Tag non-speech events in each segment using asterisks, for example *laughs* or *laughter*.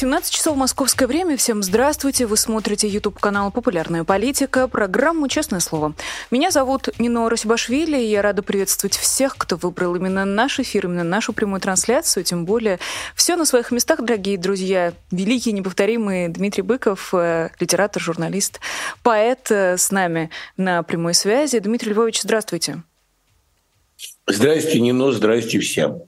17 часов московское время. Всем здравствуйте. Вы смотрите YouTube-канал «Популярная политика», программу «Честное слово». Меня зовут Нино Расибашвили, и я рада приветствовать всех, кто выбрал именно наш эфир, именно нашу прямую трансляцию. Тем более все на своих местах, дорогие друзья. Великий, неповторимый Дмитрий Быков, э, литератор, журналист, поэт э, с нами на прямой связи. Дмитрий Львович, здравствуйте. Здрасте, Нино, здрасте всем.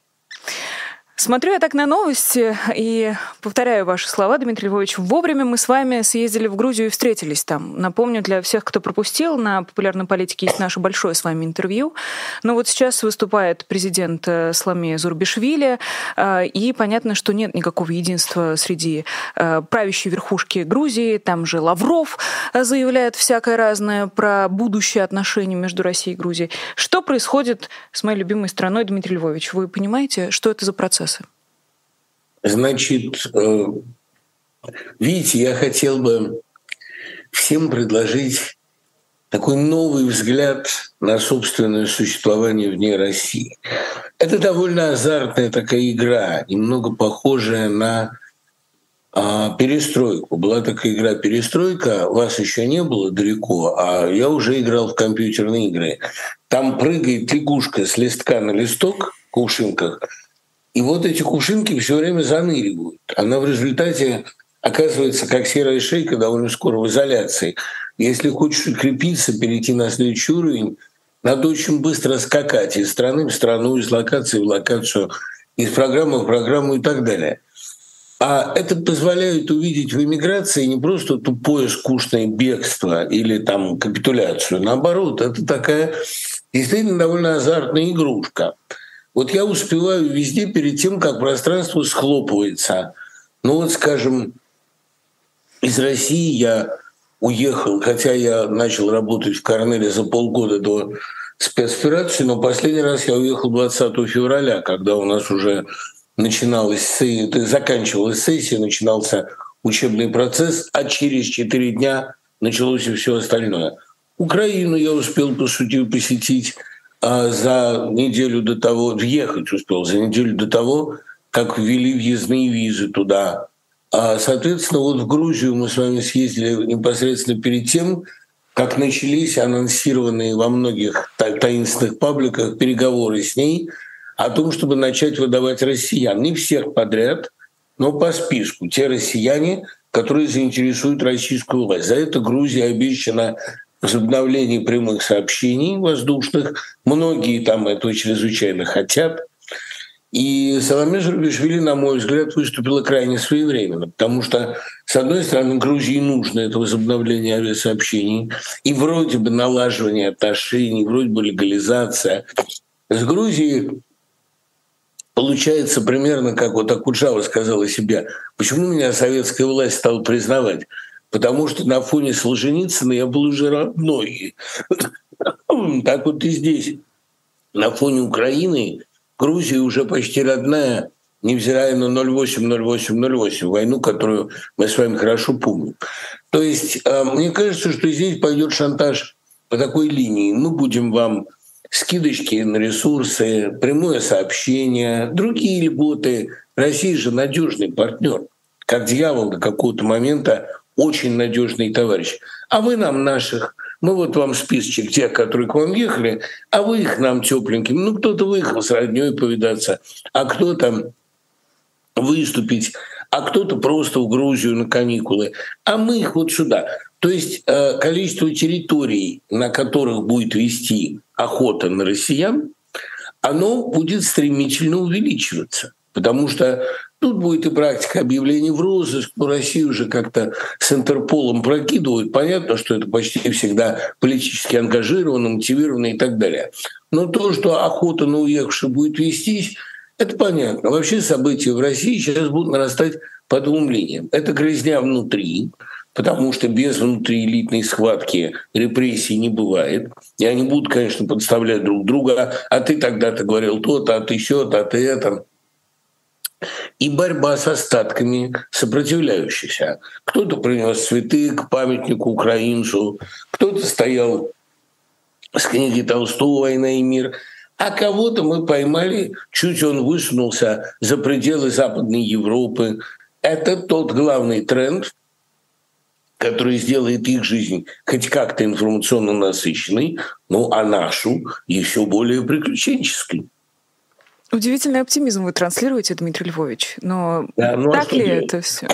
Смотрю я так на новости и повторяю ваши слова, Дмитрий Львович. Вовремя мы с вами съездили в Грузию и встретились там. Напомню для всех, кто пропустил, на популярной политике есть наше большое с вами интервью. Но вот сейчас выступает президент э, Сламе Зурбишвили, э, и понятно, что нет никакого единства среди э, правящей верхушки Грузии. Там же Лавров заявляет всякое разное про будущее отношения между Россией и Грузией. Что происходит с моей любимой страной, Дмитрий Львович? Вы понимаете, что это за процесс? Процессы? Значит, э, видите, я хотел бы всем предложить такой новый взгляд на собственное существование вне России. Это довольно азартная такая игра, немного похожая на а, перестройку. Была такая игра перестройка, вас еще не было далеко, а я уже играл в компьютерные игры. Там прыгает лягушка с листка на листок в кувшинках, и вот эти кувшинки все время заныривают. Она в результате оказывается как серая шейка довольно скоро в изоляции. Если хочешь укрепиться, перейти на следующий уровень, надо очень быстро скакать из страны в страну, из локации в локацию, из программы в программу и так далее. А это позволяет увидеть в эмиграции не просто тупое скучное бегство или там капитуляцию. Наоборот, это такая действительно довольно азартная игрушка. Вот я успеваю везде перед тем, как пространство схлопывается. Ну вот, скажем, из России я уехал, хотя я начал работать в Корнеле за полгода до спецоперации, но последний раз я уехал 20 февраля, когда у нас уже начиналась, заканчивалась сессия, начинался учебный процесс, а через 4 дня началось и все остальное. Украину я успел, по сути, посетить за неделю до того, въехать успел, за неделю до того, как ввели въездные визы туда. А, соответственно, вот в Грузию мы с вами съездили непосредственно перед тем, как начались анонсированные во многих таинственных пабликах переговоры с ней о том, чтобы начать выдавать россиян. Не всех подряд, но по списку. Те россияне, которые заинтересуют российскую власть. За это Грузия обещана возобновлении прямых сообщений воздушных. Многие там этого чрезвычайно хотят. И Саламе Журбишвили, на мой взгляд, выступила крайне своевременно, потому что, с одной стороны, Грузии нужно это возобновление авиасообщений и вроде бы налаживание отношений, вроде бы легализация. С Грузией получается примерно как вот Акуджава сказала себе, почему меня советская власть стала признавать? Потому что на фоне Солженицына я был уже родной. *coughs* Так вот и здесь. На фоне Украины Грузия уже почти родная, невзирая на 08-08-08, войну, которую мы с вами хорошо помним. То есть э, мне кажется, что здесь пойдет шантаж по такой линии. Мы будем вам скидочки на ресурсы, прямое сообщение, другие льготы. Россия же надежный партнер. Как дьявол до какого-то момента очень надежный товарищ. А вы нам наших, мы вот вам списочек тех, которые к вам ехали, а вы их нам тепленьким. Ну, кто-то выехал с родней повидаться, а кто-то выступить, а кто-то просто в Грузию на каникулы, а мы их вот сюда. То есть э, количество территорий, на которых будет вести охота на россиян, оно будет стремительно увеличиваться. Потому что Тут будет и практика объявлений в розыск, но Россию уже как-то с Интерполом прокидывают. Понятно, что это почти всегда политически ангажировано, мотивировано и так далее. Но то, что охота на уехавших будет вестись, это понятно. Вообще события в России сейчас будут нарастать по двум линиям. Это грязня внутри, потому что без внутриэлитной схватки репрессий не бывает. И они будут, конечно, подставлять друг друга. А ты тогда-то говорил то-то, а ты все-то, а ты это. И борьба с остатками сопротивляющихся. Кто-то принес цветы к памятнику украинцу, кто-то стоял с книги Толстого «Война и мир», а кого-то мы поймали, чуть он высунулся за пределы Западной Европы. Это тот главный тренд, который сделает их жизнь хоть как-то информационно насыщенной, ну а нашу еще более приключенческой. Удивительный оптимизм вы транслируете, Дмитрий Львович. Но да, ну, так ли это все?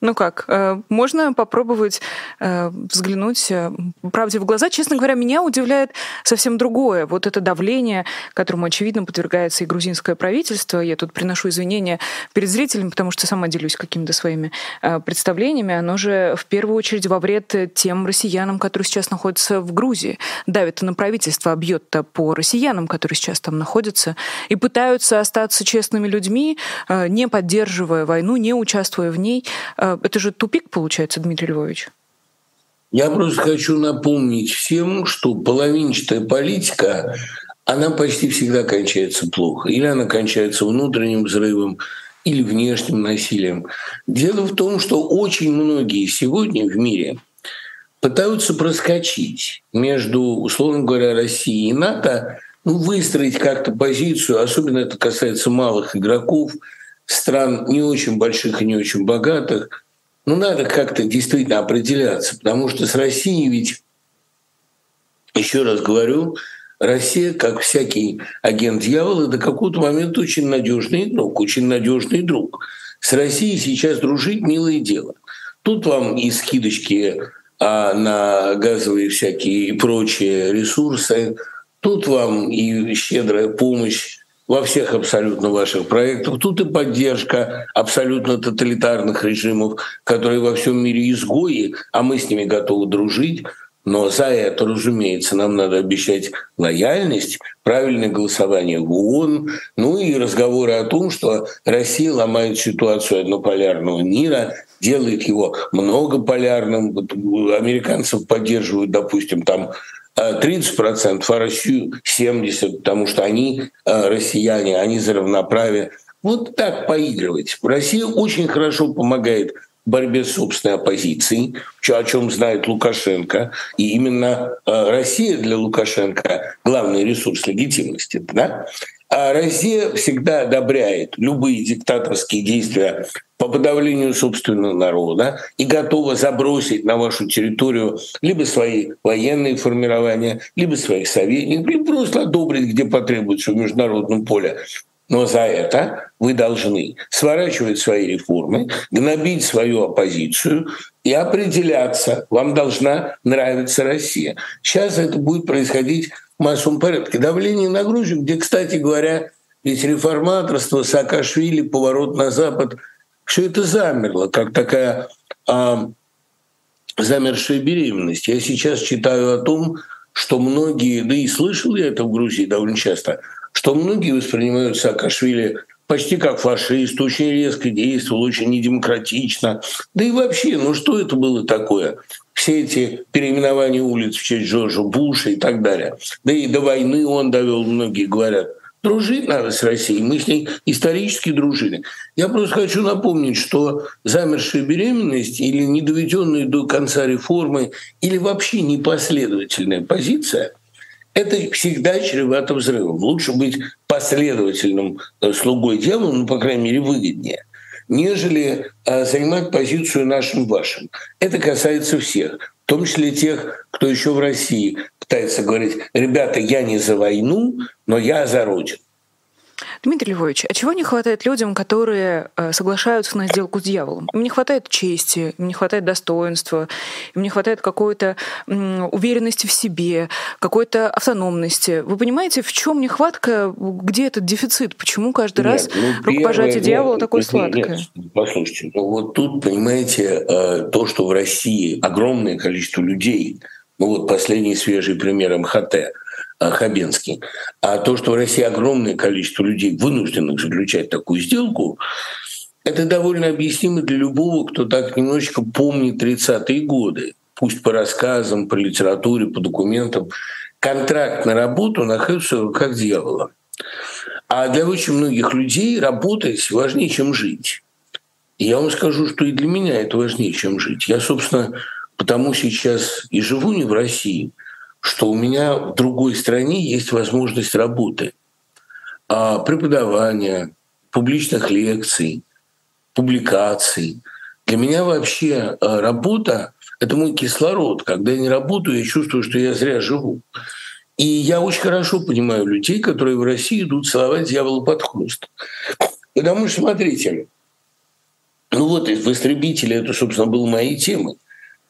Ну как, э, можно попробовать э, взглянуть э, правде в глаза. Честно говоря, меня удивляет совсем другое. Вот это давление, которому, очевидно, подвергается и грузинское правительство. Я тут приношу извинения перед зрителями, потому что сама делюсь какими-то своими представлениями. Оно же в первую очередь во вред тем россиянам, которые сейчас находятся в Грузии. Давит на правительство, а бьет-то по россиянам, которые сейчас там находятся, и пытаются остаться честными людьми, не поддерживая войну, не участвуя в ней это же тупик получается, Дмитрий Львович. Я просто хочу напомнить всем, что половинчатая политика, она почти всегда кончается плохо. Или она кончается внутренним взрывом, или внешним насилием. Дело в том, что очень многие сегодня в мире пытаются проскочить между, условно говоря, Россией и НАТО, ну, выстроить как-то позицию, особенно это касается малых игроков – стран не очень больших и не очень богатых, ну, надо как-то действительно определяться, потому что с Россией ведь, еще раз говорю, Россия, как всякий агент дьявола, до какого-то момента очень надежный друг, очень надежный друг. С Россией сейчас дружить милое дело. Тут вам и скидочки а, на газовые всякие и прочие ресурсы, тут вам и щедрая помощь во всех абсолютно ваших проектах. Тут и поддержка абсолютно тоталитарных режимов, которые во всем мире изгои, а мы с ними готовы дружить. Но за это, разумеется, нам надо обещать лояльность, правильное голосование в ООН, ну и разговоры о том, что Россия ломает ситуацию однополярного мира, делает его многополярным. Американцев поддерживают, допустим, там 30%, а Россию 70%, потому что они э, россияне, они за равноправие. Вот так поигрывать. Россия очень хорошо помогает в борьбе с собственной оппозицией, о чем знает Лукашенко. И именно э, Россия для Лукашенко главный ресурс легитимности. Да? А Россия всегда одобряет любые диктаторские действия по подавлению собственного народа и готова забросить на вашу территорию либо свои военные формирования, либо своих советников, либо просто одобрить, где потребуется в международном поле. Но за это вы должны сворачивать свои реформы, гнобить свою оппозицию и определяться. Вам должна нравиться Россия. Сейчас это будет происходить в массовом порядке. Давление на Грузию, где, кстати говоря, ведь реформаторство, Саакашвили, поворот на Запад, все это замерло, как такая а, замершая беременность. Я сейчас читаю о том, что многие, да и слышал я это в Грузии довольно часто, что многие воспринимают Саакашвили почти как фашист, очень резко действовал, очень недемократично. Да и вообще, ну что это было такое? Все эти переименования улиц в честь Джорджа Буша и так далее. Да и до войны он довел, многие говорят. Дружить надо с Россией. Мы с ней исторически дружили. Я просто хочу напомнить, что замершая беременность или недоведенные до конца реформы или вообще непоследовательная позиция это всегда чревато взрывом. Лучше быть последовательным э, слугой дела, ну, по крайней мере, выгоднее, нежели э, занимать позицию нашим вашим. Это касается всех, в том числе тех, кто еще в России пытается говорить, ребята, я не за войну, но я за Родину. Дмитрий Львович, а чего не хватает людям, которые э, соглашаются на сделку с дьяволом? Им не хватает чести, им не хватает достоинства, им не хватает какой-то уверенности в себе, какой-то автономности. Вы понимаете, в чем нехватка, где этот дефицит? Почему каждый нет, раз ну, рукопожатие дьявола нет, такое нет, сладкое? Нет, послушайте, ну вот тут, понимаете, э, то, что в России огромное количество людей, ну вот последний свежий пример МХТ – Хабенский. А то, что в России огромное количество людей вынужденных заключать такую сделку, это довольно объяснимо для любого, кто так немножечко помнит 30-е годы. Пусть по рассказам, по литературе, по документам. Контракт на работу находится в руках дьявола. А для очень многих людей работать важнее, чем жить. И я вам скажу, что и для меня это важнее, чем жить. Я, собственно, потому сейчас и живу не в России, что у меня в другой стране есть возможность работы, а преподавания, публичных лекций, публикаций. Для меня вообще а, работа — это мой кислород. Когда я не работаю, я чувствую, что я зря живу. И я очень хорошо понимаю людей, которые в России идут целовать дьявола под хвост. Потому что, смотрите, ну вот в «Истребителе» это, собственно, был моей темой.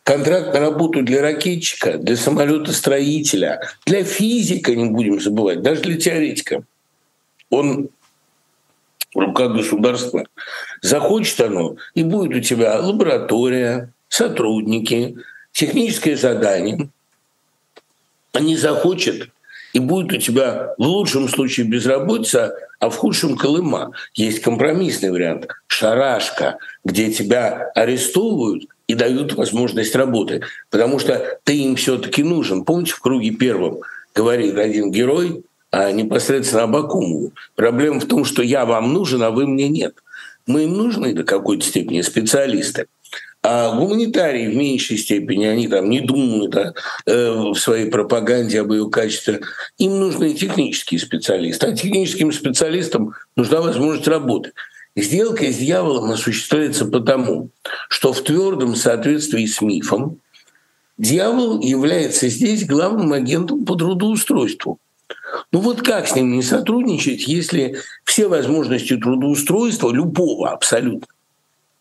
Контракт на работу для ракетчика, для самолетостроителя, для физика, не будем забывать, даже для теоретика. Он в руках государства. Захочет оно, и будет у тебя лаборатория, сотрудники, техническое задание. А не захочет, и будет у тебя в лучшем случае безработица, а в худшем Колыма. Есть компромиссный вариант – шарашка, где тебя арестовывают и дают возможность работы, потому что ты им все таки нужен. Помните, в круге первом говорит один герой, а непосредственно Абакумову. Проблема в том, что я вам нужен, а вы мне нет. Мы им нужны до какой-то степени специалисты. А гуманитарии в меньшей степени, они там не думают о, э, в своей пропаганде об ее качестве. Им нужны технические специалисты. А техническим специалистам нужна возможность работы. Сделка с дьяволом осуществляется потому, что в твердом соответствии с мифом дьявол является здесь главным агентом по трудоустройству. Ну вот как с ним не сотрудничать, если все возможности трудоустройства любого абсолютно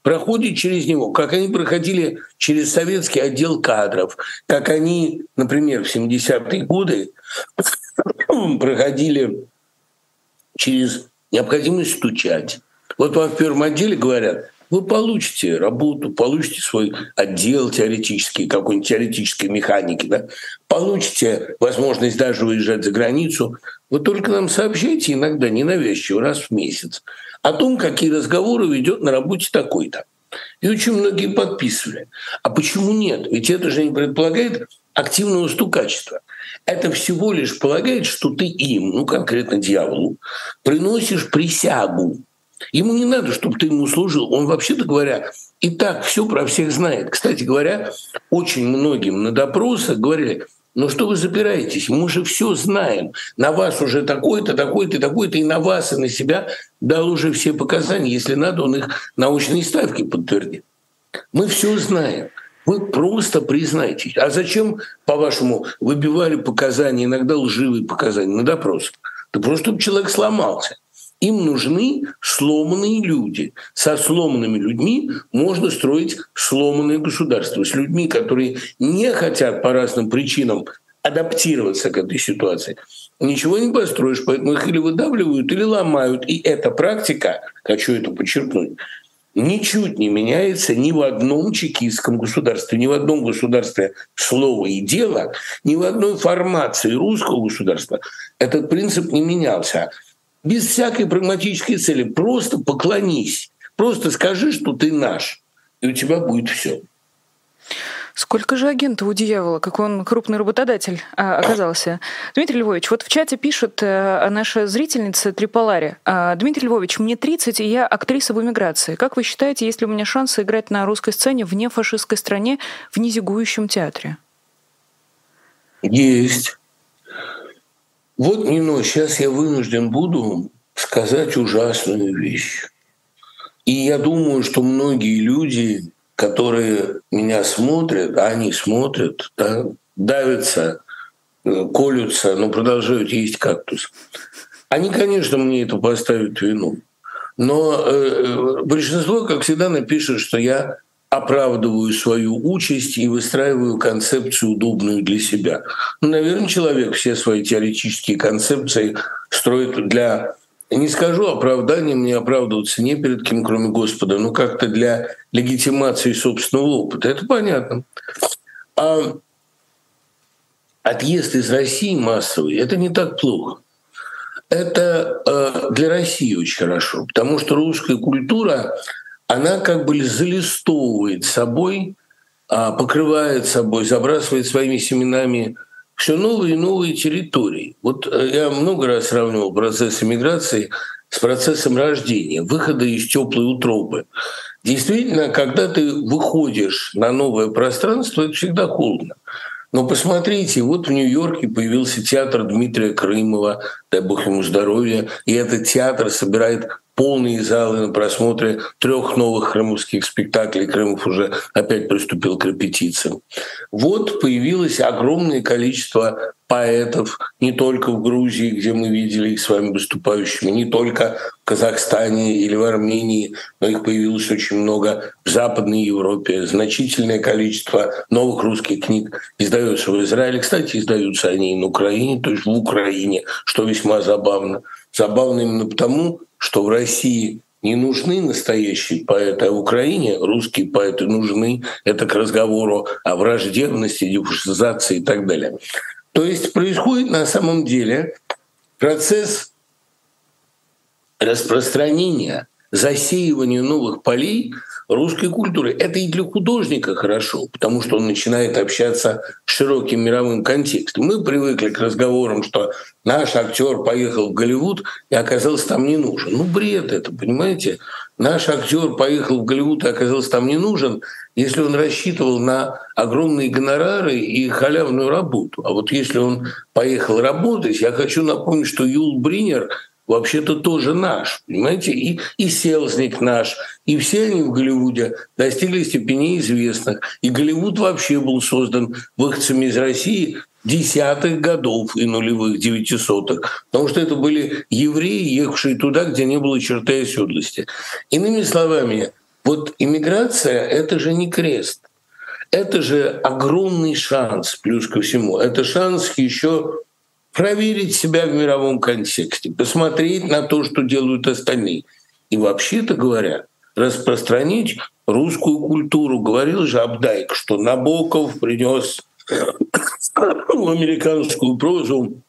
проходит через него, как они проходили через советский отдел кадров, как они, например, в 70-е годы проходили через необходимость стучать. Вот вам в первом отделе говорят, вы получите работу, получите свой отдел теоретический, какой-нибудь теоретической механики, да? получите возможность даже уезжать за границу. Вы только нам сообщайте иногда ненавязчиво, раз в месяц, о том, какие разговоры ведет на работе такой-то. И очень многие подписывали. А почему нет? Ведь это же не предполагает активного стукачества. Это всего лишь полагает, что ты им, ну конкретно дьяволу, приносишь присягу. Ему не надо, чтобы ты ему служил. Он, вообще-то говоря, и так все про всех знает. Кстати говоря, очень многим на допросах говорили, ну что вы запираетесь? Мы же все знаем. На вас уже такой-то, такой-то, такой-то, и на вас, и на себя дал уже все показания. Если надо, он их научные ставки подтвердит. Мы все знаем. Вы просто признайтесь. А зачем, по-вашему, выбивали показания, иногда лживые показания на допрос? Да просто чтобы человек сломался. Им нужны сломанные люди. Со сломанными людьми можно строить сломанное государство. С людьми, которые не хотят по разным причинам адаптироваться к этой ситуации, ничего не построишь, поэтому их или выдавливают, или ломают. И эта практика, хочу это подчеркнуть, ничуть не меняется ни в одном чекистском государстве, ни в одном государстве слова и дела, ни в одной формации русского государства этот принцип не менялся без всякой прагматической цели. Просто поклонись, просто скажи, что ты наш, и у тебя будет все. Сколько же агентов у дьявола, как он крупный работодатель а, оказался. Дмитрий Львович, вот в чате пишет а, наша зрительница Триполари. А, Дмитрий Львович, мне 30, и я актриса в эмиграции. Как вы считаете, есть ли у меня шансы играть на русской сцене вне фашистской стране в незигующем театре? Есть. Вот, Нино, сейчас я вынужден буду сказать ужасную вещь. И я думаю, что многие люди, которые меня смотрят, а они смотрят, да, давятся, э, колются, но продолжают есть кактус. Они, конечно, мне это поставят вину. Но э, э большинство, как всегда, напишет, что я оправдываю свою участь и выстраиваю концепцию, удобную для себя. Ну, наверное, человек все свои теоретические концепции строит для не скажу оправдания, мне оправдываться не перед кем, кроме Господа, но как-то для легитимации собственного опыта. Это понятно. А отъезд из России массовый – это не так плохо. Это э, для России очень хорошо, потому что русская культура она как бы залистовывает собой, а, покрывает собой, забрасывает своими семенами все новые и новые территории. Вот э, я много раз сравнивал процесс иммиграции с процессом рождения, выхода из теплой утробы. Действительно, когда ты выходишь на новое пространство, это всегда холодно. Но посмотрите, вот в Нью-Йорке появился театр Дмитрия Крымова, дай бог ему здоровья, и этот театр собирает полные залы на просмотре трех новых крымовских спектаклей. Крымов уже опять приступил к репетициям. Вот появилось огромное количество поэтов не только в Грузии, где мы видели их с вами выступающими, не только в Казахстане или в Армении, но их появилось очень много в Западной Европе. Значительное количество новых русских книг издается в Израиле. Кстати, издаются они и на Украине, то есть в Украине, что весьма забавно. Забавно именно потому, что в России не нужны настоящие поэты, а в Украине русские поэты нужны. Это к разговору о враждебности, диффушизации и так далее. То есть происходит на самом деле процесс распространения, засеивания новых полей русской культуры. Это и для художника хорошо, потому что он начинает общаться с широким мировым контекстом. Мы привыкли к разговорам, что наш актер поехал в Голливуд и оказался там не нужен. Ну, бред это, понимаете? Наш актер поехал в Голливуд и оказался там не нужен, если он рассчитывал на огромные гонорары и халявную работу. А вот если он поехал работать, я хочу напомнить, что Юл Бринер вообще-то тоже наш, понимаете, и, и Селзник наш, и все они в Голливуде достигли степени известных. И Голливуд вообще был создан выходцами из России десятых годов и нулевых, девятисотых, потому что это были евреи, ехавшие туда, где не было черты оседлости. Иными словами, вот иммиграция — это же не крест. Это же огромный шанс, плюс ко всему. Это шанс еще проверить себя в мировом контексте, посмотреть на то, что делают остальные. И вообще-то говоря, распространить русскую культуру. Говорил же Абдайк, что Набоков принес американскую прозу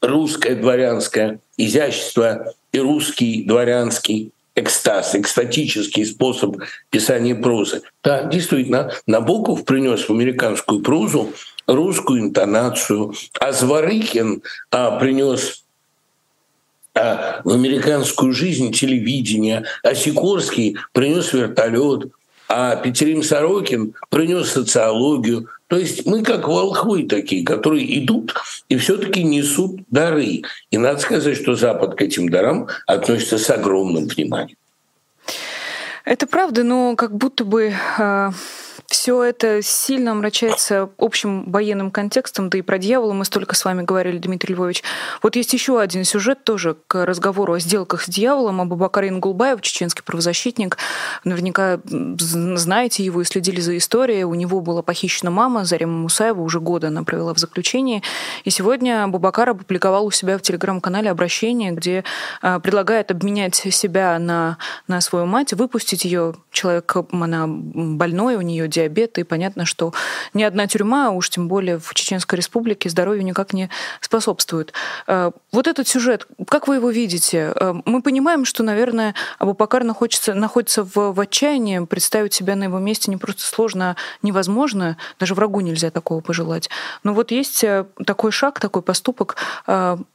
русское дворянское изящество и русский дворянский экстаз, экстатический способ писания прозы. Да, действительно, Набоков принес в американскую прозу русскую интонацию, а Зворыкин а, принес а, в американскую жизнь телевидение, а Сикорский принес вертолет, а Петерим Сорокин принес социологию. То есть мы как волхвы такие, которые идут и все-таки несут дары. И надо сказать, что Запад к этим дарам относится с огромным вниманием. Это правда, но как будто бы а, все это сильно омрачается общим военным контекстом, да и про дьявола мы столько с вами говорили, Дмитрий Львович. Вот есть еще один сюжет тоже к разговору о сделках с дьяволом. Абубакар Ингулбаев, чеченский правозащитник, наверняка знаете его и следили за историей. У него была похищена мама, Зарема Мусаева, уже года она провела в заключении. И сегодня Абубакар опубликовал у себя в телеграм-канале обращение, где а, предлагает обменять себя на, на свою мать, выпустить ее. Человек, она больной, у нее диабет, и понятно, что ни одна тюрьма, а уж тем более в Чеченской республике, здоровью никак не способствует. Э, вот этот сюжет, как вы его видите? Э, мы понимаем, что, наверное, Абубакар находится, находится в, в отчаянии, представить себя на его месте не просто сложно, а невозможно, даже врагу нельзя такого пожелать. Но вот есть э, такой шаг, такой поступок,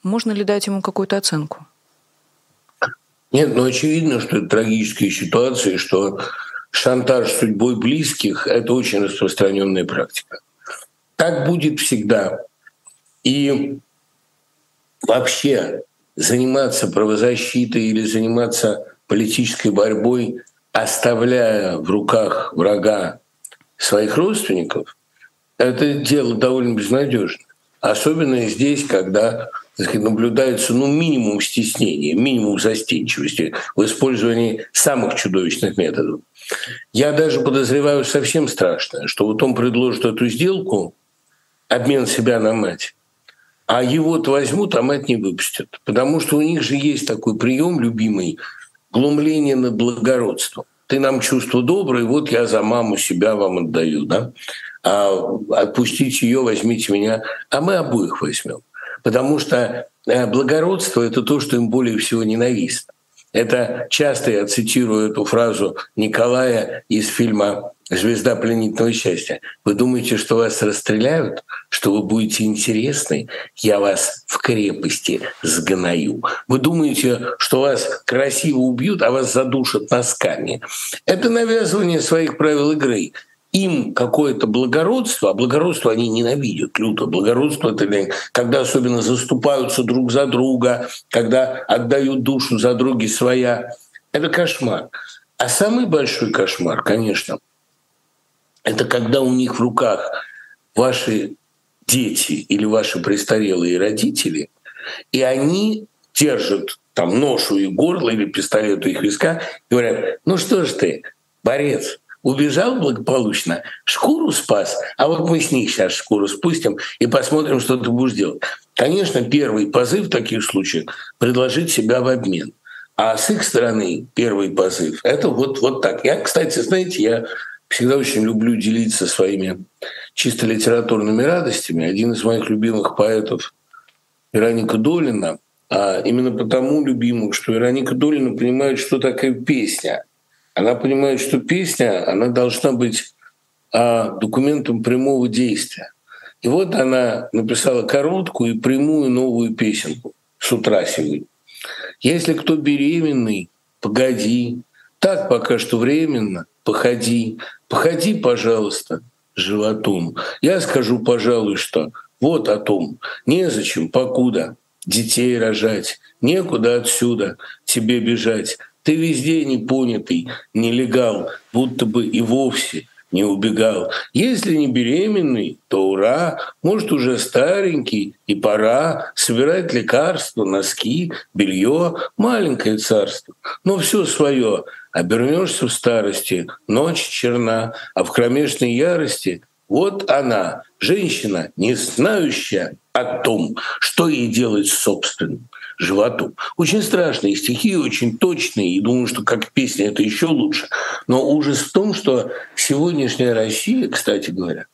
можно ли дать ему какую-то оценку? Нет, ну очевидно, что это трагические ситуации, что шантаж судьбой близких — это очень распространенная практика. Так будет всегда. И вообще заниматься правозащитой или заниматься политической борьбой, оставляя в руках врага своих родственников, это дело довольно безнадежно. Особенно здесь, когда сказать, наблюдается ну, минимум стеснения, минимум застенчивости в использовании самых чудовищных методов. Я даже подозреваю совсем страшное, что вот он предложит эту сделку, обмен себя на мать, а его-то возьмут, а мать не выпустят. Потому что у них же есть такой прием любимый — глумление над благородством. Ты нам чувство доброе, вот я за маму себя вам отдаю, да? А отпустите ее, возьмите меня, а мы обоих возьмем. Потому что э, благородство — это то, что им более всего ненавистно. Это часто я цитирую эту фразу Николая из фильма звезда пленительного счастья. Вы думаете, что вас расстреляют, что вы будете интересны? Я вас в крепости сгною. Вы думаете, что вас красиво убьют, а вас задушат носками? Это навязывание своих правил игры им какое-то благородство, а благородство они ненавидят люто. Благородство — это когда особенно заступаются друг за друга, когда отдают душу за други своя. Это кошмар. А самый большой кошмар, конечно, это когда у них в руках ваши дети или ваши престарелые родители, и они держат там нож у их горла или пистолет у их виска и говорят, ну что ж ты, борец, убежал благополучно, шкуру спас, а вот мы с них сейчас шкуру спустим и посмотрим, что ты будешь делать. Конечно, первый позыв в таких случаях — предложить себя в обмен. А с их стороны первый позыв — это вот, вот так. Я, кстати, знаете, я всегда очень люблю делиться своими чисто литературными радостями. Один из моих любимых поэтов Вероника Долина, а именно потому любимых, что Вероника Долина понимает, что такое песня. Она понимает, что песня, она должна быть а, документом прямого действия. И вот она написала короткую и прямую новую песенку с утра сегодня. Если кто беременный, погоди, так пока что временно, походи, походи, пожалуйста, животом. Я скажу, пожалуй, что вот о том, незачем, покуда детей рожать, некуда отсюда тебе бежать. Ты везде непонятый, нелегал, будто бы и вовсе не убегал. Если не беременный, то ура, может уже старенький, и пора собирать лекарства, носки, белье, маленькое царство. Но все свое обернешься в старости, ночь черна, а в кромешной ярости вот она, женщина, не знающая о том, что ей делать собственным животом. Очень страшные стихи, очень точные, и думаю, что как песня это еще лучше. Но ужас в том, что сегодняшняя Россия, кстати говоря,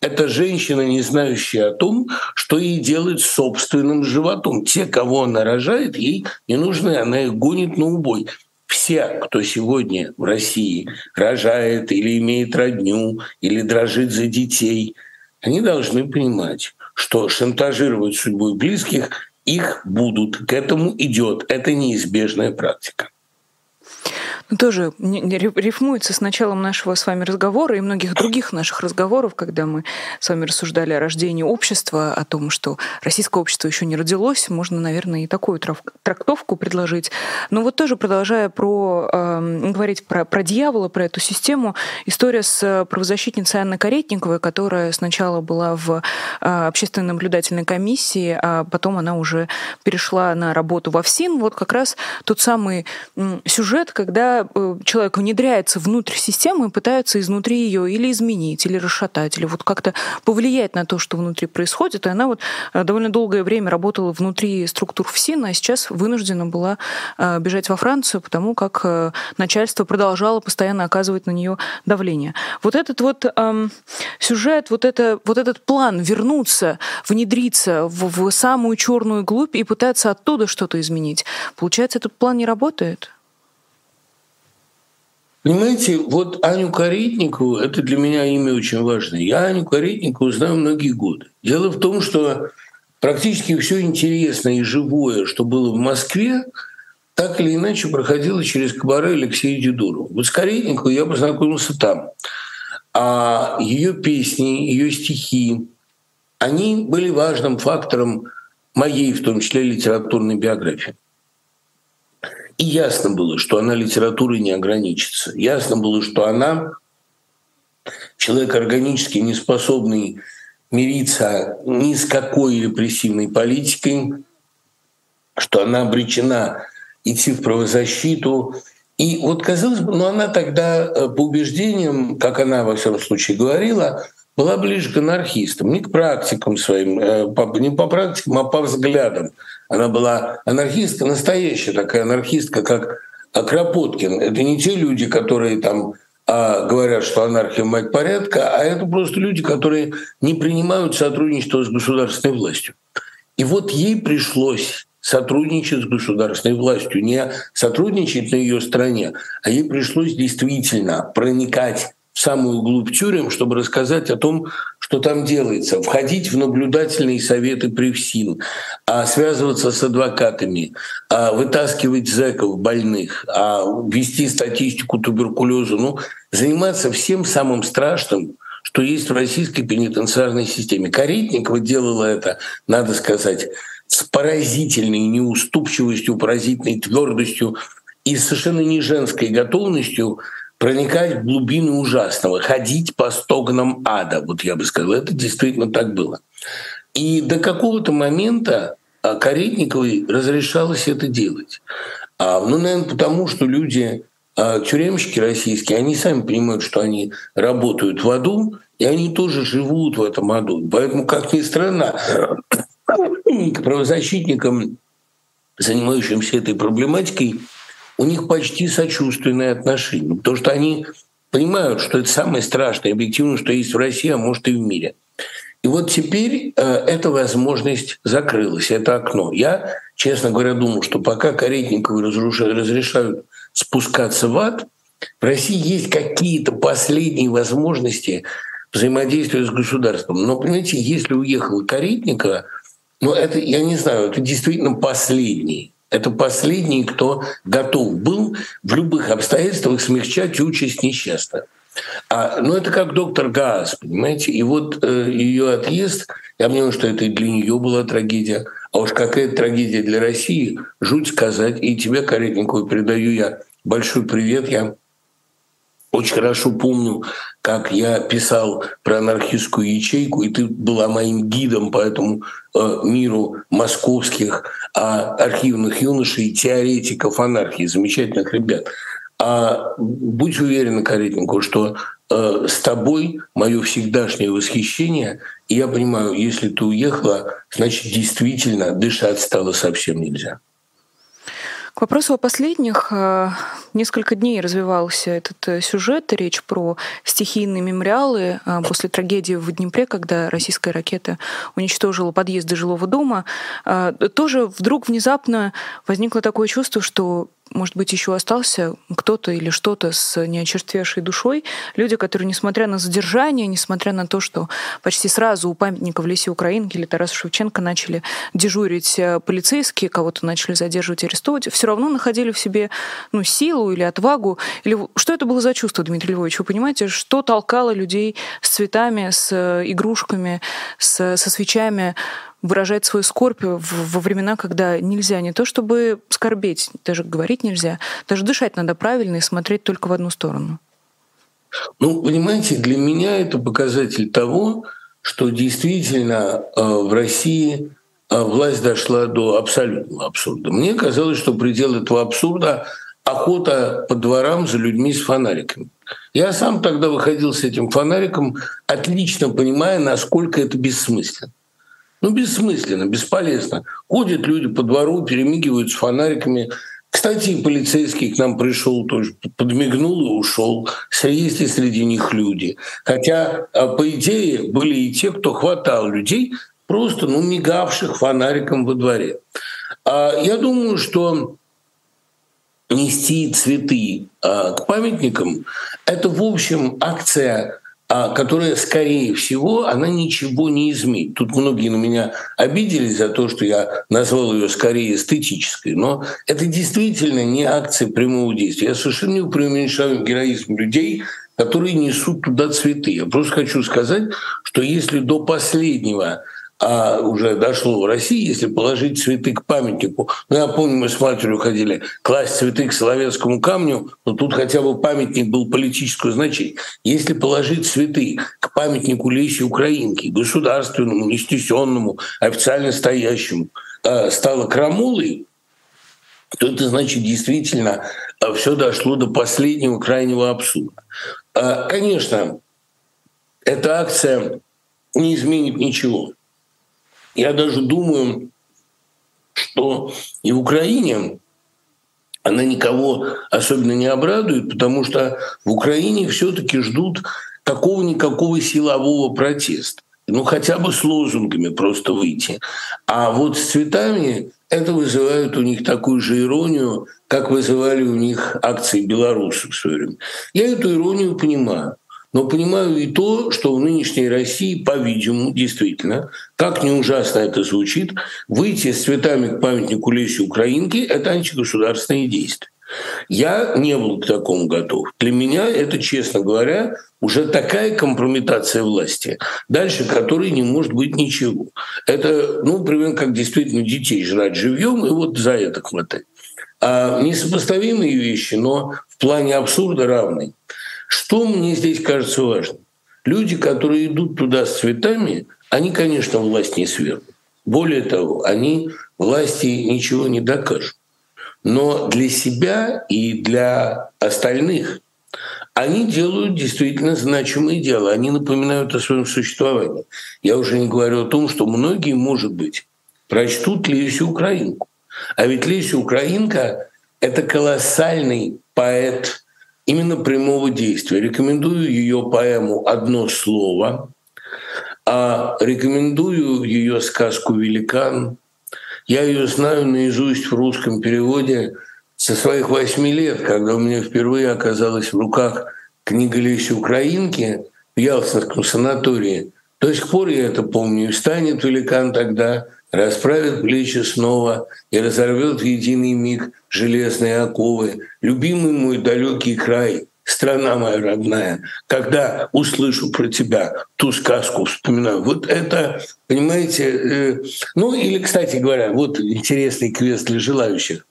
это женщина, не знающая о том, что ей делать собственным животом. Те, кого она рожает, ей не нужны, она их гонит на убой все, кто сегодня в России рожает или имеет родню, или дрожит за детей, они должны понимать, что шантажировать судьбой близких их будут. К этому идет. Это неизбежная практика тоже рифмуется с началом нашего с вами разговора и многих других наших разговоров, когда мы с вами рассуждали о рождении общества, о том, что российское общество еще не родилось, можно, наверное, и такую трактовку предложить. Но вот тоже продолжая про, э, говорить про, про дьявола, про эту систему, история с правозащитницей Анной Каретниковой, которая сначала была в э, общественной наблюдательной комиссии, а потом она уже перешла на работу во ФСИН. Вот как раз тот самый сюжет, когда Э, человек внедряется внутрь системы и пытается изнутри ее или изменить, или расшатать, или вот как-то повлиять на то, что внутри происходит. И она вот э, довольно долгое время работала внутри структур ФСИН, а сейчас вынуждена была э, бежать во Францию, потому как начальство продолжало постоянно оказывать на нее давление. Вот этот вот эм, сюжет, вот, это, вот этот план вернуться, внедриться в, в самую черную глубь и пытаться оттуда что-то изменить, получается, этот план не работает? Понимаете, вот Аню Каретникову, это для меня имя очень важное. Я Аню Каретникову знаю многие годы. Дело в том, что практически все интересное и живое, что было в Москве, так или иначе проходило через кабаре Алексея Дедурова. Вот с Каретниковой я познакомился там. А ее песни, ее стихи, они были важным фактором моей, в том числе, литературной биографии. И ясно было, что она литературой не ограничится. Ясно было, что она человек органически не способный мириться ни с какой репрессивной политикой, что она обречена идти в правозащиту. И вот казалось бы, но она тогда э, по убеждениям, как она во всяком случае говорила, была ближе к анархистам, не к практикам своим, э, не по практикам, а по взглядам. Она была анархистка, настоящая такая анархистка, как Кропоткин. Это не те люди, которые там а, говорят, что анархия – мать порядка, а это просто люди, которые не принимают сотрудничество с государственной властью. И вот ей пришлось сотрудничать с государственной властью, не сотрудничать на ее стороне, а ей пришлось действительно проникать самую глубь тюрем, чтобы рассказать о том, что там делается, входить в наблюдательные советы при ФСИН, а связываться с адвокатами, а вытаскивать зэков больных, а вести статистику туберкулеза, ну, заниматься всем самым страшным, что есть в российской пенитенциарной системе. Каретникова делала это, надо сказать, с поразительной неуступчивостью, поразительной твердостью и совершенно не женской готовностью проникать в глубины ужасного, ходить по стогнам ада, вот я бы сказал, это действительно так было. И до какого-то момента а, Каретниковой разрешалось это делать. А, ну, наверное, потому что люди, а, тюремщики российские, они сами понимают, что они работают в аду, и они тоже живут в этом аду. Поэтому, как ни странно, *coughs* к правозащитникам, занимающимся этой проблематикой, у них почти сочувственное отношение, потому что они понимают, что это самое страшное, объективно, что есть в России, а может и в мире. И вот теперь э, эта возможность закрылась, это окно. Я, честно говоря, думаю, что пока Каретниковы разрешают спускаться в ад, в России есть какие-то последние возможности взаимодействия с государством. Но, понимаете, если уехала Каретникова, ну это, я не знаю, это действительно последний это последний, кто готов был в любых обстоятельствах смягчать участь несчастных. А, ну, это как доктор Гаас, понимаете? И вот э, ее отъезд, я понимаю, что это и для нее была трагедия, а уж какая трагедия для России, жуть сказать. И тебе, Каретникову, передаю я большой привет. Я очень хорошо помню, как я писал про анархистскую ячейку, и ты была моим гидом по этому э, миру московских э, архивных юношей, теоретиков анархии, замечательных ребят. А будь уверена, Каретенко, что э, с тобой мое всегдашнее восхищение, и я понимаю, если ты уехала, значит, действительно дышать стало совсем нельзя. К вопросу о последних. Э, несколько дней развивался этот э, сюжет, речь про стихийные мемориалы э, после трагедии в Днепре, когда российская ракета уничтожила подъезды жилого дома. Тоже вдруг внезапно возникло такое чувство, что может быть, еще остался кто-то или что-то с неочерствевшей душой. Люди, которые, несмотря на задержание, несмотря на то, что почти сразу у памятника в лесе Украинки или Тараса Шевченко начали дежурить э, полицейские, кого-то начали задерживать, арестовывать, все равно находили в себе ну, силу или отвагу. Или что это было за чувство, Дмитрий Львович? Вы понимаете, что толкало людей с цветами, с э, игрушками, с, со свечами выражать свою скорбь во времена, когда нельзя не то чтобы скорбеть, даже говорить нельзя, даже дышать надо правильно и смотреть только в одну сторону. Ну, понимаете, для меня это показатель того, что действительно э, в России э, власть дошла до абсолютного абсурда. Мне казалось, что предел этого абсурда — охота по дворам за людьми с фонариками. Я сам тогда выходил с этим фонариком, отлично понимая, насколько это бессмысленно. Ну, бессмысленно, бесполезно. Ходят люди по двору, перемигивают с фонариками. Кстати, и полицейский к нам пришел, тоже подмигнул и ушел. Есть ли среди них люди? Хотя, а, по идее, были и те, кто хватал людей, просто ну, мигавших фонариком во дворе. А я думаю, что нести цветы а, к памятникам — это, в общем, акция которая, скорее всего, она ничего не изменит. Тут многие на меня обиделись за то, что я назвал ее скорее эстетической, но это действительно не акция прямого действия. Я совершенно не преуменьшаю героизм людей, которые несут туда цветы. Я просто хочу сказать, что если до последнего а уже дошло в России, если положить цветы к памятнику. Ну, я помню, мы с матерью ходили класть цветы к Соловецкому камню, но тут хотя бы памятник был политического значения. Если положить цветы к памятнику Леси Украинки, государственному, институционному, официально стоящему, а, стало крамулой, то это значит действительно а, все дошло до последнего крайнего абсурда. А, конечно, эта акция не изменит ничего. Я даже думаю, что и в Украине она никого особенно не обрадует, потому что в Украине все-таки ждут какого-никакого силового протеста. Ну, хотя бы с лозунгами просто выйти. А вот с цветами это вызывает у них такую же иронию, как вызывали у них акции белорусов в свое время. Я эту иронию понимаю. Но понимаю и то, что в нынешней России, по-видимому, действительно, как не ужасно это звучит, выйти с цветами к памятнику Леси Украинки – это антигосударственные действия. Я не был к такому готов. Для меня это, честно говоря, уже такая компрометация власти, дальше которой не может быть ничего. Это, ну, примерно как действительно детей жрать живьем, и вот за это хватает. А несопоставимые вещи, но в плане абсурда равные. Что мне здесь кажется важным? Люди, которые идут туда с цветами, они, конечно, власть не свергнут. Более того, они власти ничего не докажут. Но для себя и для остальных они делают действительно значимые дела. Они напоминают о своем существовании. Я уже не говорю о том, что многие, может быть, прочтут Лесю Украинку. А ведь Леся Украинка — это колоссальный поэт именно прямого действия. Рекомендую ее поэму «Одно слово», а рекомендую ее сказку «Великан», я ее знаю наизусть в русском переводе со своих восьми лет, когда у меня впервые оказалась в руках книга Леси Украинки в Ялтинском санатории. До сих пор я это помню. И встанет великан тогда, расправит плечи снова и разорвет в единый миг железные оковы. Любимый мой далекий край, страна моя родная, когда услышу про тебя ту сказку, вспоминаю. Вот это, понимаете, э, ну или, кстати говоря, вот интересный квест для желающих.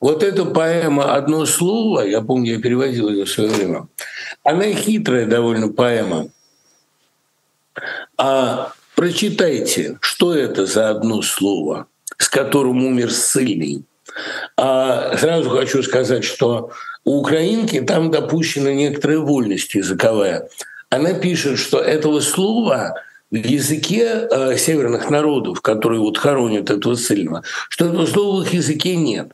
Вот эта поэма «Одно слово», я помню, я переводил ее в свое время, она хитрая довольно поэма. А прочитайте, что это за одно слово, с которым умер ссыльный. А сразу хочу сказать, что у украинки там допущена некоторая вольность языковая. Она пишет, что этого слова в языке э, северных народов, которые вот хоронят этого сильного, что этого слова в их языке нет.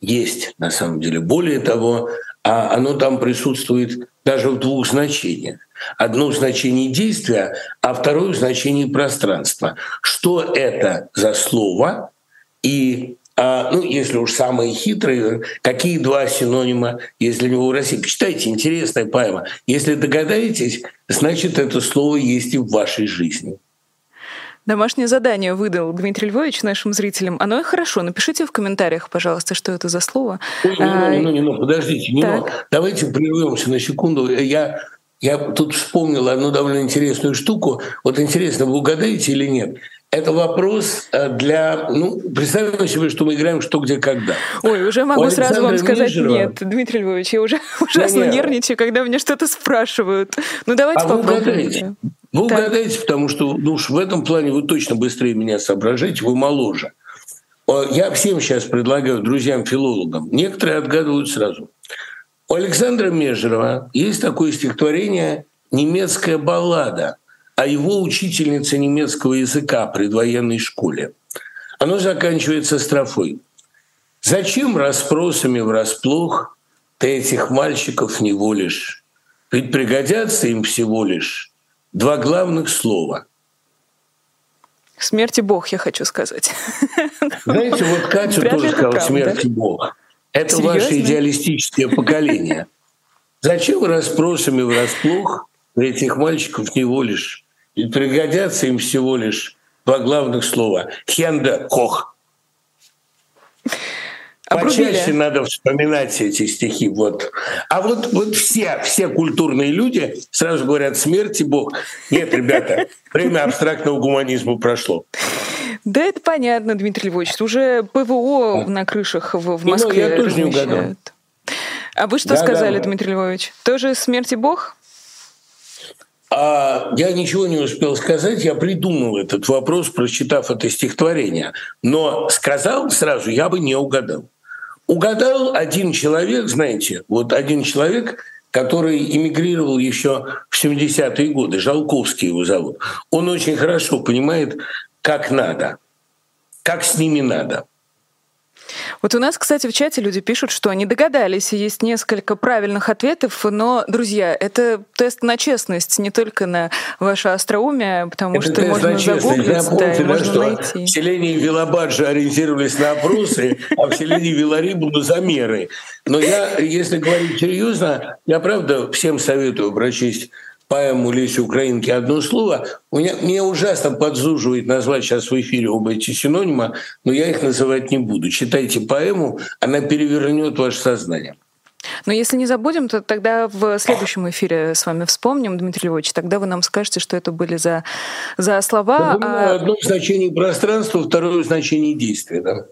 Есть, на самом деле. Более того, а оно там присутствует даже в двух значениях. Одно в значении действия, а второе в значении пространства. Что это за слово и а, ну, если уж самые хитрые, какие два синонима есть для него в России? Почитайте, интересная поэма. Если догадаетесь, значит, это слово есть и в вашей жизни. Домашнее задание выдал Дмитрий Львович нашим зрителям. Оно и хорошо. Напишите в комментариях, пожалуйста, что это за слово. Ой, не, а, не, не, не, подождите, не но. Давайте прервемся на секунду. Я, я тут вспомнил одну довольно интересную штуку. Вот интересно, вы угадаете или нет? Это вопрос э, для... Ну, представим себе, что мы играем «Что, где, когда». Ой, уже могу сразу вам сказать Нижерова... нет, Дмитрий Львович. Я уже *laughs* ужасно нет, нервничаю, когда меня что-то спрашивают. Ну, давайте а попробуем. Вы угадаете, вы угадаете потому что ну, уж в этом плане вы точно быстрее меня соображаете, вы моложе. Я всем сейчас предлагаю, друзьям-филологам, некоторые отгадывают сразу. У Александра Межерова есть такое стихотворение «Немецкая баллада», а его учительница немецкого языка при военной школе. Оно заканчивается строфой. «Зачем расспросами врасплох ты этих мальчиков не волишь? Ведь пригодятся им всего лишь два главных слова». Смерти Бог, я хочу сказать. Знаете, вот Катя Вряд тоже сказала «Смерти Бог». Это Серьезно? ваше идеалистическое поколение. Зачем расспросами врасплох этих мальчиков не волишь? И пригодятся им всего лишь два главных слова – хенда, кох. Обрубили. Почаще надо вспоминать эти стихи. Вот. А вот, вот все, все культурные люди сразу говорят «смерти Бог». Нет, ребята, время абстрактного гуманизма прошло. Да, это понятно, Дмитрий Львович. Уже ПВО на крышах в, в Москве ну, я тоже не угадал. А вы что да, сказали, да, Дмитрий Львович? Тоже смерти Бог? А я ничего не успел сказать, я придумал этот вопрос, прочитав это стихотворение. Но сказал сразу, я бы не угадал. Угадал один человек, знаете, вот один человек, который эмигрировал еще в 70-е годы, Жалковский его зовут. Он очень хорошо понимает, как надо, как с ними надо. Вот у нас, кстати, в чате люди пишут, что они догадались, и есть несколько правильных ответов, но, друзья, это тест на честность, не только на ваше остроумие, потому это что можно загуглить, да, и можно что найти. В селении Вилабаджи ориентировались на опросы, а в селении Виларибу на замеры. Но я, если говорить серьезно, я правда всем советую прочесть поэму Леси Украинки одно слово. У меня, мне ужасно подзуживает назвать сейчас в эфире оба эти синонима, но я их называть не буду. Читайте поэму, она перевернет ваше сознание. Но если не забудем, то тогда в следующем эфире с вами вспомним, Дмитрий Львович, тогда вы нам скажете, что это были за, за слова. а... Одно значение пространства, второе значение действия. Да?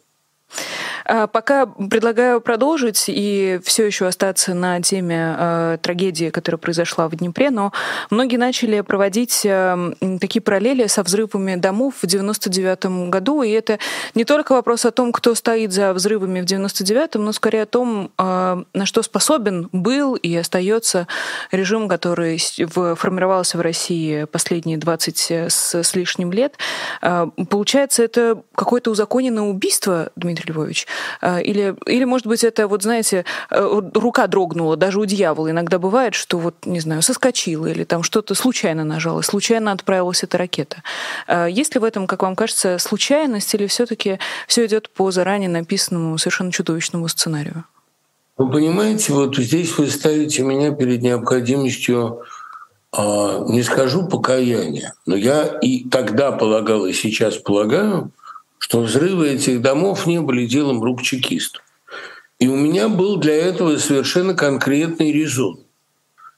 А, пока предлагаю продолжить и все еще остаться на теме э, трагедии, которая произошла в Днепре, но многие начали проводить э, такие параллели со взрывами домов в 99 году, и это не только вопрос о том, кто стоит за взрывами в 99-м, но скорее о том, э, на что способен был и остается режим, который формировался в России последние 20 с, с лишним лет. Э, получается, это какое-то узаконенное убийство, Дмитрий Львович. А, или, или, может быть, это, вот знаете, э, рука дрогнула, даже у дьявола иногда бывает, что вот, не знаю, соскочила или там что-то случайно нажала, случайно отправилась эта ракета. А, есть ли в этом, как вам кажется, случайность или все-таки все идет по заранее написанному совершенно чудовищному сценарию? Вы понимаете, вот здесь вы ставите меня перед необходимостью а, не скажу покаяния, но я и тогда полагал, и сейчас полагаю, что взрывы этих домов не были делом рук чекистов. И у меня был для этого совершенно конкретный резон.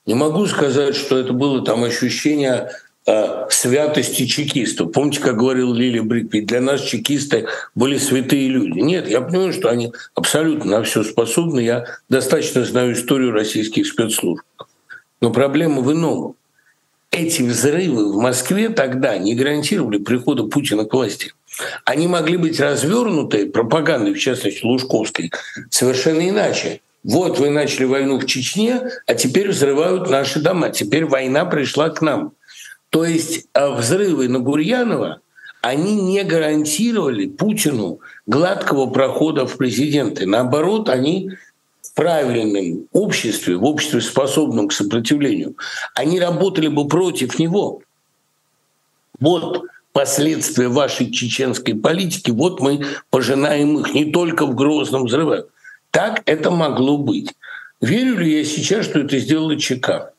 Не могу сказать, что это было там ощущение э, святости чекистов. Помните, как говорил Лили Брикпи, для нас чекисты были святые люди. Нет, я понимаю, что они абсолютно на все способны. Я достаточно знаю историю российских спецслужб. Но проблема в ином. Эти взрывы в Москве тогда не гарантировали прихода Путина к власти они могли быть развернуты пропагандой, в частности Лужковской, совершенно иначе. Вот вы начали войну в Чечне, а теперь взрывают наши дома. Теперь война пришла к нам. То есть а, взрывы на Гурьянова, они не гарантировали Путину гладкого прохода в президенты. Наоборот, они в правильном обществе, в обществе, способном к сопротивлению, они работали бы против него. Вот последствия вашей чеченской политики, вот мы пожинаем их не только в Грозном взрывах. Так это могло быть. Верю ли я сейчас, что это сделала ЧК?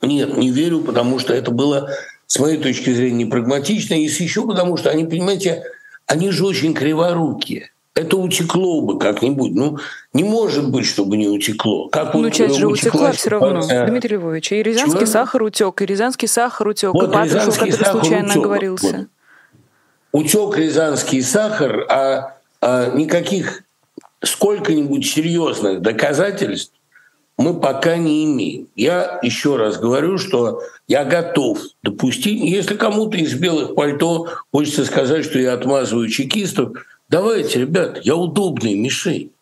Нет, не верю, потому что это было, с моей точки зрения, непрагматично, и еще потому, что они, понимаете, они же очень криворукие это утекло бы как-нибудь. Ну, не может быть, чтобы не утекло. Как ну, часть же утекла все равно, ситуация... Дмитрий Львович. И Рязанский Чего? сахар утек, и Рязанский сахар утек, вот и Патрушев, который случайно утек. оговорился. Вот. Утек Рязанский сахар, а, а никаких сколько-нибудь серьезных доказательств мы пока не имеем. Я еще раз говорю, что я готов допустить, если кому-то из белых пальто хочется сказать, что я отмазываю чекистов, Давайте, ребят, я удобный мишень.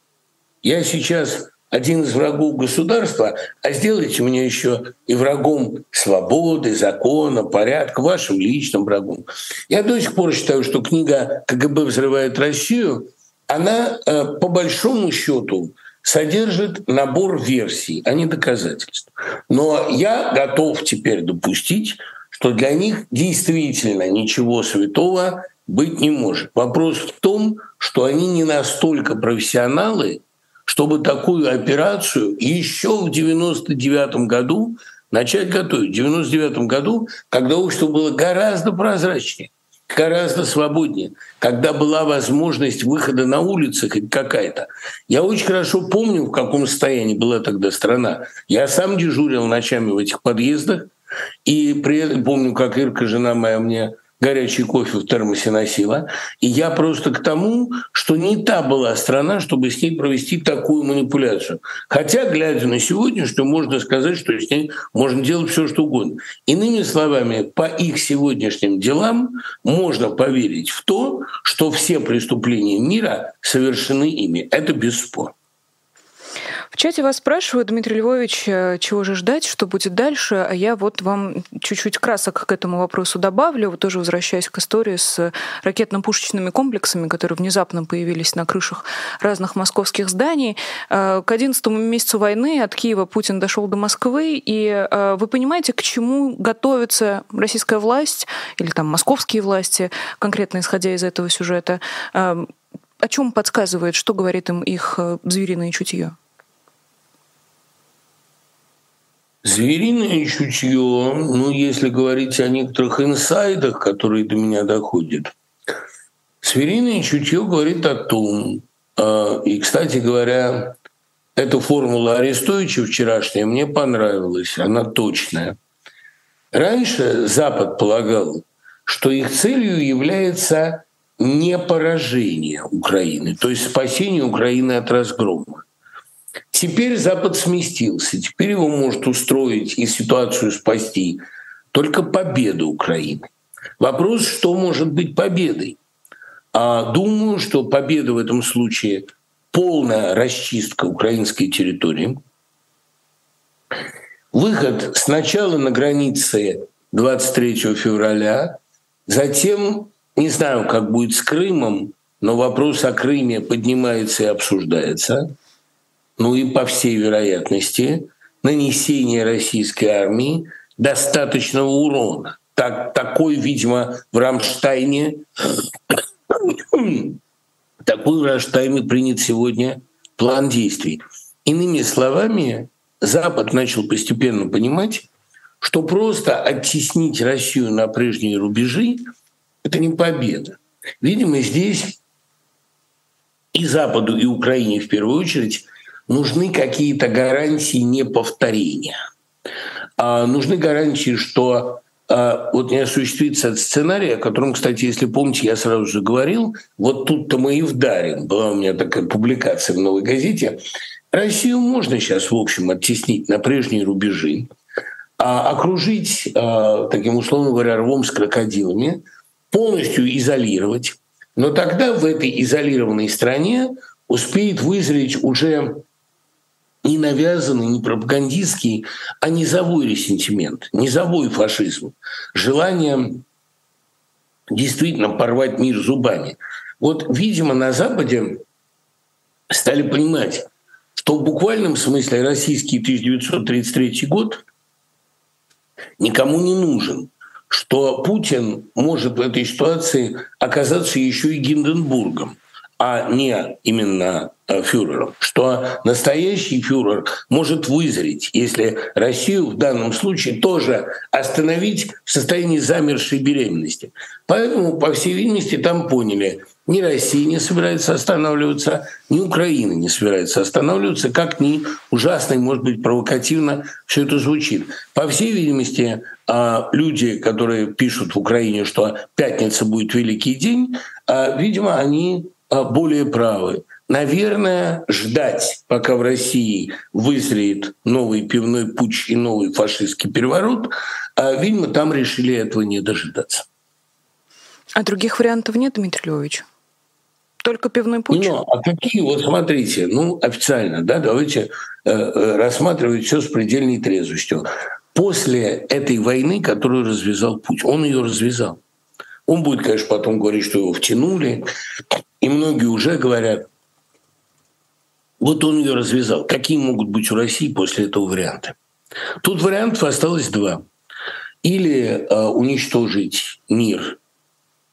Я сейчас один из врагов государства, а сделайте меня еще и врагом свободы, закона, порядка, вашим личным врагом. Я до сих пор считаю, что книга «КГБ взрывает Россию», она э, по большому счету содержит набор версий, а не доказательств. Но я готов теперь допустить, что для них действительно ничего святого быть не может. Вопрос в том, что они не настолько профессионалы, чтобы такую операцию еще в 99 году начать готовить. В 99 году, когда общество было гораздо прозрачнее, гораздо свободнее, когда была возможность выхода на улицы хоть какая-то. Я очень хорошо помню, в каком состоянии была тогда страна. Я сам дежурил ночами в этих подъездах, и при, помню, как Ирка, жена моя, мне горячий кофе в термосе носила. И я просто к тому, что не та была страна, чтобы с ней провести такую манипуляцию. Хотя, глядя на сегодняшнюю, можно сказать, что с ней можно делать все, что угодно. Иными словами, по их сегодняшним делам можно поверить в то, что все преступления мира совершены ими. Это бесспорно. В чате вас спрашивают, Дмитрий Львович, э, чего же ждать, что будет дальше, а я вот вам чуть-чуть красок к этому вопросу добавлю, вот тоже возвращаясь к истории с ракетно-пушечными комплексами, которые внезапно появились на крышах разных московских зданий. Э, к 11 месяцу войны от Киева Путин дошел до Москвы, и э, вы понимаете, к чему готовится российская власть или там московские власти, конкретно исходя из этого сюжета, о чем подсказывает, что говорит им их звериное чутье? Звериное чутье, ну, если говорить о некоторых инсайдах, которые до меня доходят, звериное чутье говорит о том, а, и, кстати говоря, эта формула Арестовича вчерашняя мне понравилась, она точная. Раньше Запад полагал, что их целью является не поражение Украины, то есть спасение Украины от разгрома. Теперь Запад сместился, теперь его может устроить и ситуацию спасти только победа Украины. Вопрос, что может быть победой? А думаю, что победа в этом случае полная расчистка украинской территории, выход сначала на границе 23 февраля, затем, не знаю, как будет с Крымом, но вопрос о Крыме поднимается и обсуждается – ну и по всей вероятности нанесение российской армии достаточного урона. Так, такой, видимо, в Рамштайне, *coughs* такой в Рамштайне принят сегодня план действий. Иными словами, Запад начал постепенно понимать, что просто оттеснить Россию на прежние рубежи — это не победа. Видимо, здесь и Западу, и Украине в первую очередь нужны какие-то гарантии неповторения. А нужны гарантии, что а, вот не осуществится этот сценарий, о котором, кстати, если помните, я сразу же говорил, вот тут-то мы и вдарим. Была у меня такая публикация в «Новой газете». Россию можно сейчас, в общем, оттеснить на прежние рубежи, а окружить, а, таким условно говоря, рвом с крокодилами, полностью изолировать. Но тогда в этой изолированной стране успеет вызреть уже не навязанный, не пропагандистский, а низовой ресентимент, низовой фашизм, желание действительно порвать мир зубами. Вот, видимо, на Западе стали понимать, что в буквальном смысле российский 1933 год никому не нужен, что Путин может в этой ситуации оказаться еще и Гинденбургом, а не именно Э, фюрером, что настоящий фюрер может вызреть, если Россию в данном случае тоже остановить в состоянии замершей беременности. Поэтому, по всей видимости, там поняли, ни Россия не собирается останавливаться, ни Украина не собирается останавливаться, как ни ужасно и, может быть, провокативно все это звучит. По всей видимости, а, люди, которые пишут в Украине, что пятница будет великий день, а, видимо, они более правы наверное, ждать, пока в России вызреет новый пивной путь и новый фашистский переворот, а, видимо, там решили этого не дожидаться. А других вариантов нет, Дмитрий Львович? Только пивной путь? Ну, а какие? Вот смотрите, ну, официально, да, давайте э, э, рассматривать все с предельной трезвостью. После этой войны, которую развязал Путь, он ее развязал. Он будет, конечно, потом говорить, что его втянули. И многие уже говорят, вот он ее развязал. Какие могут быть у России после этого варианта? Тут вариантов осталось два. Или э, уничтожить мир,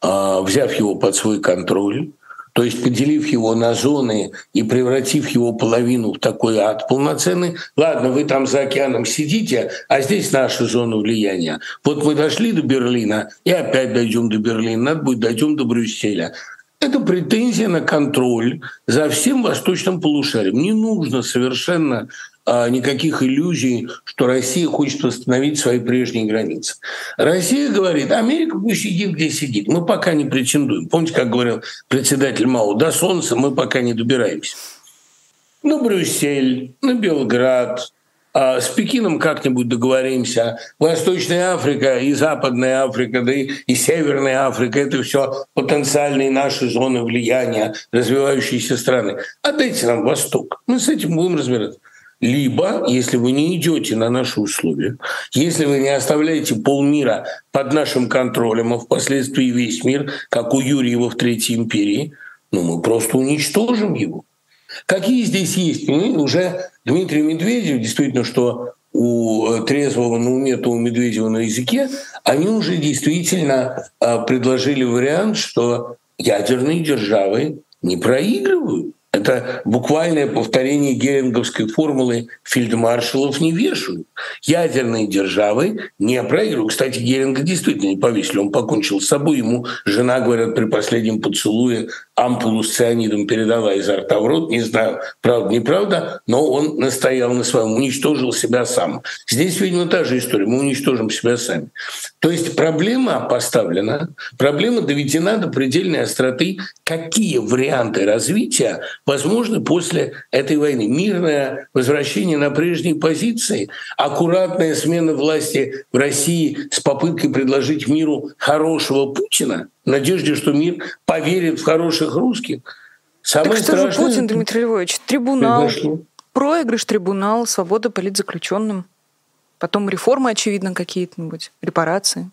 э, взяв его под свой контроль, то есть поделив его на зоны и превратив его половину в такой ад полноценный. Ладно, вы там за океаном сидите, а здесь наша зона влияния. Вот мы дошли до Берлина и опять дойдем до Берлина, надо будет дойдем до Брюсселя. Это претензия на контроль за всем восточным полушарием. Не нужно совершенно а, никаких иллюзий, что Россия хочет восстановить свои прежние границы. Россия говорит, Америка пусть сидит, где сидит. Мы пока не претендуем. Помните, как говорил председатель Мао, до Солнца мы пока не добираемся. На Брюссель, на Белград, с Пекином как-нибудь договоримся. Восточная Африка и Западная Африка, да и, и Северная Африка — это все потенциальные наши зоны влияния, развивающиеся страны. Отдайте нам Восток. Мы с этим будем разбираться. Либо, если вы не идете на наши условия, если вы не оставляете полмира под нашим контролем, а впоследствии весь мир, как у Юрьева в Третьей империи, ну мы просто уничтожим его. Какие здесь есть? Ну, уже Дмитрий Медведев, действительно, что у э, трезвого на уме, то у Медведева на языке, они уже действительно а, предложили вариант, что ядерные державы не проигрывают. Это буквальное повторение геринговской формулы фельдмаршалов не вешают. Ядерные державы не проигрывают. Кстати, Геринга действительно не повесили. Он покончил с собой. Ему жена, говорят, при последнем поцелуе ампулу с цианидом передала изо рта в рот. Не знаю, правда, неправда, но он настоял на своем, уничтожил себя сам. Здесь, видимо, та же история. Мы уничтожим себя сами. То есть проблема поставлена, проблема доведена до предельной остроты. Какие варианты развития возможны после этой войны? Мирное возвращение на прежние позиции, аккуратная смена власти в России с попыткой предложить миру хорошего Путина – в надежде, что мир поверит в хороших русских. Самое так что страшное, же Путин, Дмитрий Львович? Трибунал, произошло. проигрыш трибунал, свобода политзаключенным. Потом реформы, очевидно, какие-нибудь, репарации.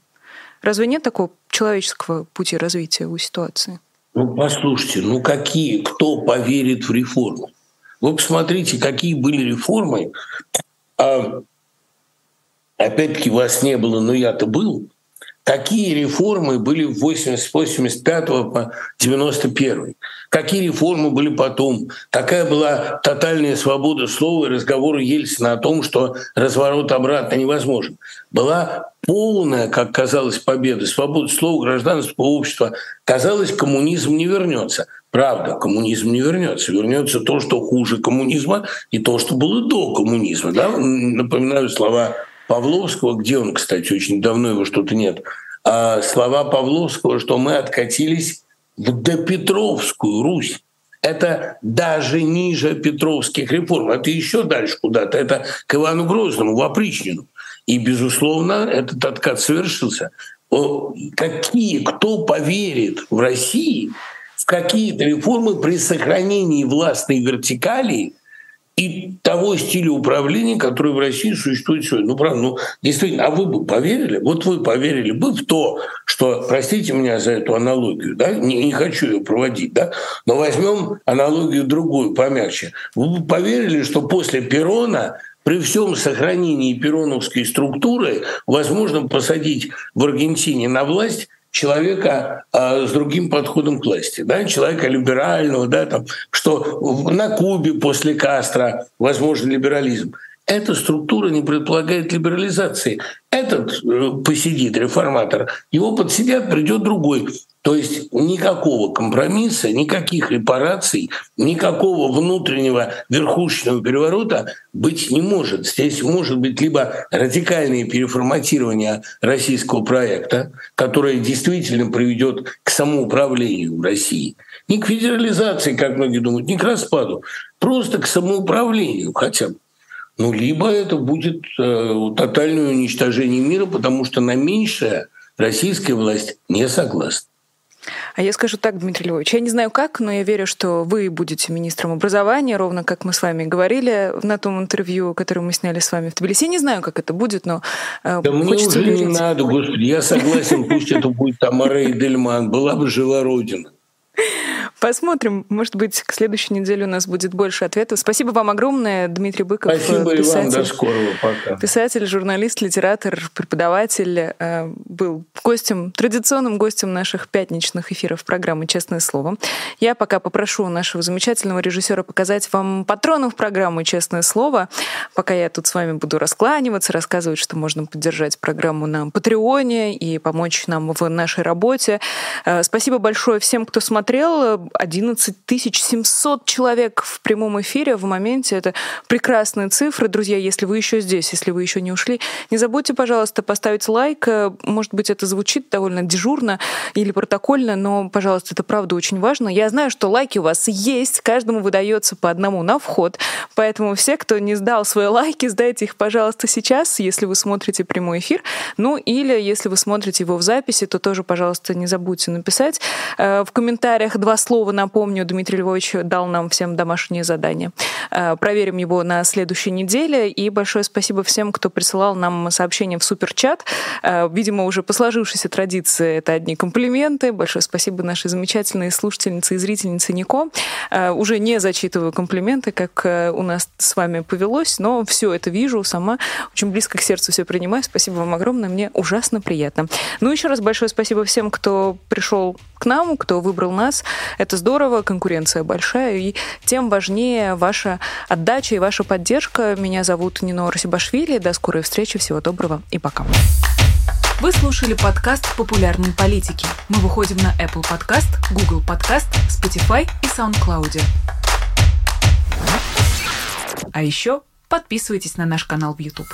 Разве нет такого человеческого пути развития у ситуации? Ну, послушайте, ну какие, кто поверит в реформы? Вы посмотрите, какие были реформы. А, опять-таки вас не было, но я-то был. Какие реформы были в 85 по 91 Какие реформы были потом? Какая была тотальная свобода слова и разговора Ельцина о том, что разворот обратно невозможен? Была полная, как казалось, победа, свобода слова, гражданского общества. Казалось, коммунизм не вернется. Правда, коммунизм не вернется. Вернется то, что хуже коммунизма, и то, что было до коммунизма. Да? Напоминаю слова Павловского, где он, кстати, очень давно его что-то нет, а слова Павловского, что мы откатились в допетровскую Русь. Это даже ниже петровских реформ. Это еще дальше куда-то. Это к Ивану Грозному, в опричнину. И, безусловно, этот откат совершился. Какие, кто поверит в России в какие-то реформы при сохранении властной вертикали – и того стиля управления, который в России существует сегодня. Ну, правда, ну, действительно, а вы бы поверили? Вот вы поверили бы в то, что, простите меня за эту аналогию, да, не, не хочу ее проводить, да, но возьмем аналогию другую, помягче. Вы бы поверили, что после Перона при всем сохранении пероновской структуры возможно посадить в Аргентине на власть человека а, с другим подходом к власти, да, человека либерального, да, там, что на Кубе после Кастро возможен либерализм. Эта структура не предполагает либерализации. Этот э, посидит реформатор, его подсидят, придет другой. То есть никакого компромисса, никаких репараций, никакого внутреннего верхушечного переворота быть не может. Здесь может быть либо радикальное переформатирование российского проекта, которое действительно приведет к самоуправлению в России, не к федерализации, как многие думают, не к распаду, просто к самоуправлению хотя бы. Ну, либо это будет э, тотальное уничтожение мира, потому что на меньшее российская власть не согласна. А я скажу так, Дмитрий Львович, я не знаю как, но я верю, что вы будете министром образования, ровно как мы с вами говорили на том интервью, которое мы сняли с вами в Тбилиси. Я не знаю, как это будет, но э, да мне уже верить. не надо, господи, я согласен, пусть это будет Тамара Эдельман, была бы жива Родина. Посмотрим. Может быть, к следующей неделе у нас будет больше ответов. Спасибо вам огромное, Дмитрий Быков. Спасибо писатель, и вам. До скорого. Пока. Писатель, журналист, литератор, преподаватель. Э, был гостем, традиционным гостем наших пятничных эфиров программы «Честное слово». Я пока попрошу нашего замечательного режиссера показать вам патронов программы «Честное слово». Пока я тут с вами буду раскланиваться, рассказывать, что можно поддержать программу на Патреоне и помочь нам в нашей работе. Э, спасибо большое всем, кто смотрел. 11 700 человек в прямом эфире в моменте. Это прекрасные цифры. Друзья, если вы еще здесь, если вы еще не ушли, не забудьте, пожалуйста, поставить лайк. Может быть, это звучит довольно дежурно или протокольно, но, пожалуйста, это правда очень важно. Я знаю, что лайки у вас есть, каждому выдается по одному на вход. Поэтому все, кто не сдал свои лайки, сдайте их, пожалуйста, сейчас, если вы смотрите прямой эфир. Ну или если вы смотрите его в записи, то тоже, пожалуйста, не забудьте написать э, в комментариях два слова напомню, Дмитрий Львович дал нам всем домашнее задание. Э, проверим его на следующей неделе. И большое спасибо всем, кто присылал нам сообщения в суперчат. Э, видимо, уже по сложившейся традиции это одни комплименты. Большое спасибо нашей замечательной слушательнице и зрительнице Нико. Э, уже не зачитываю комплименты, как у нас с вами повелось, но все это вижу сама. Очень близко к сердцу все принимаю. Спасибо вам огромное. Мне ужасно приятно. Ну, еще раз большое спасибо всем, кто пришел к нам, кто выбрал нас. Это Это здорово, конкуренция большая, и тем важнее ваша отдача и ваша поддержка. Меня зовут Нино Расибашвили. До скорой встречи, всего доброго и пока. Вы слушали подкаст «Популярной политики». Мы выходим на Apple Podcast, Google Podcast, Spotify и SoundCloud. А еще подписывайтесь на наш канал в YouTube.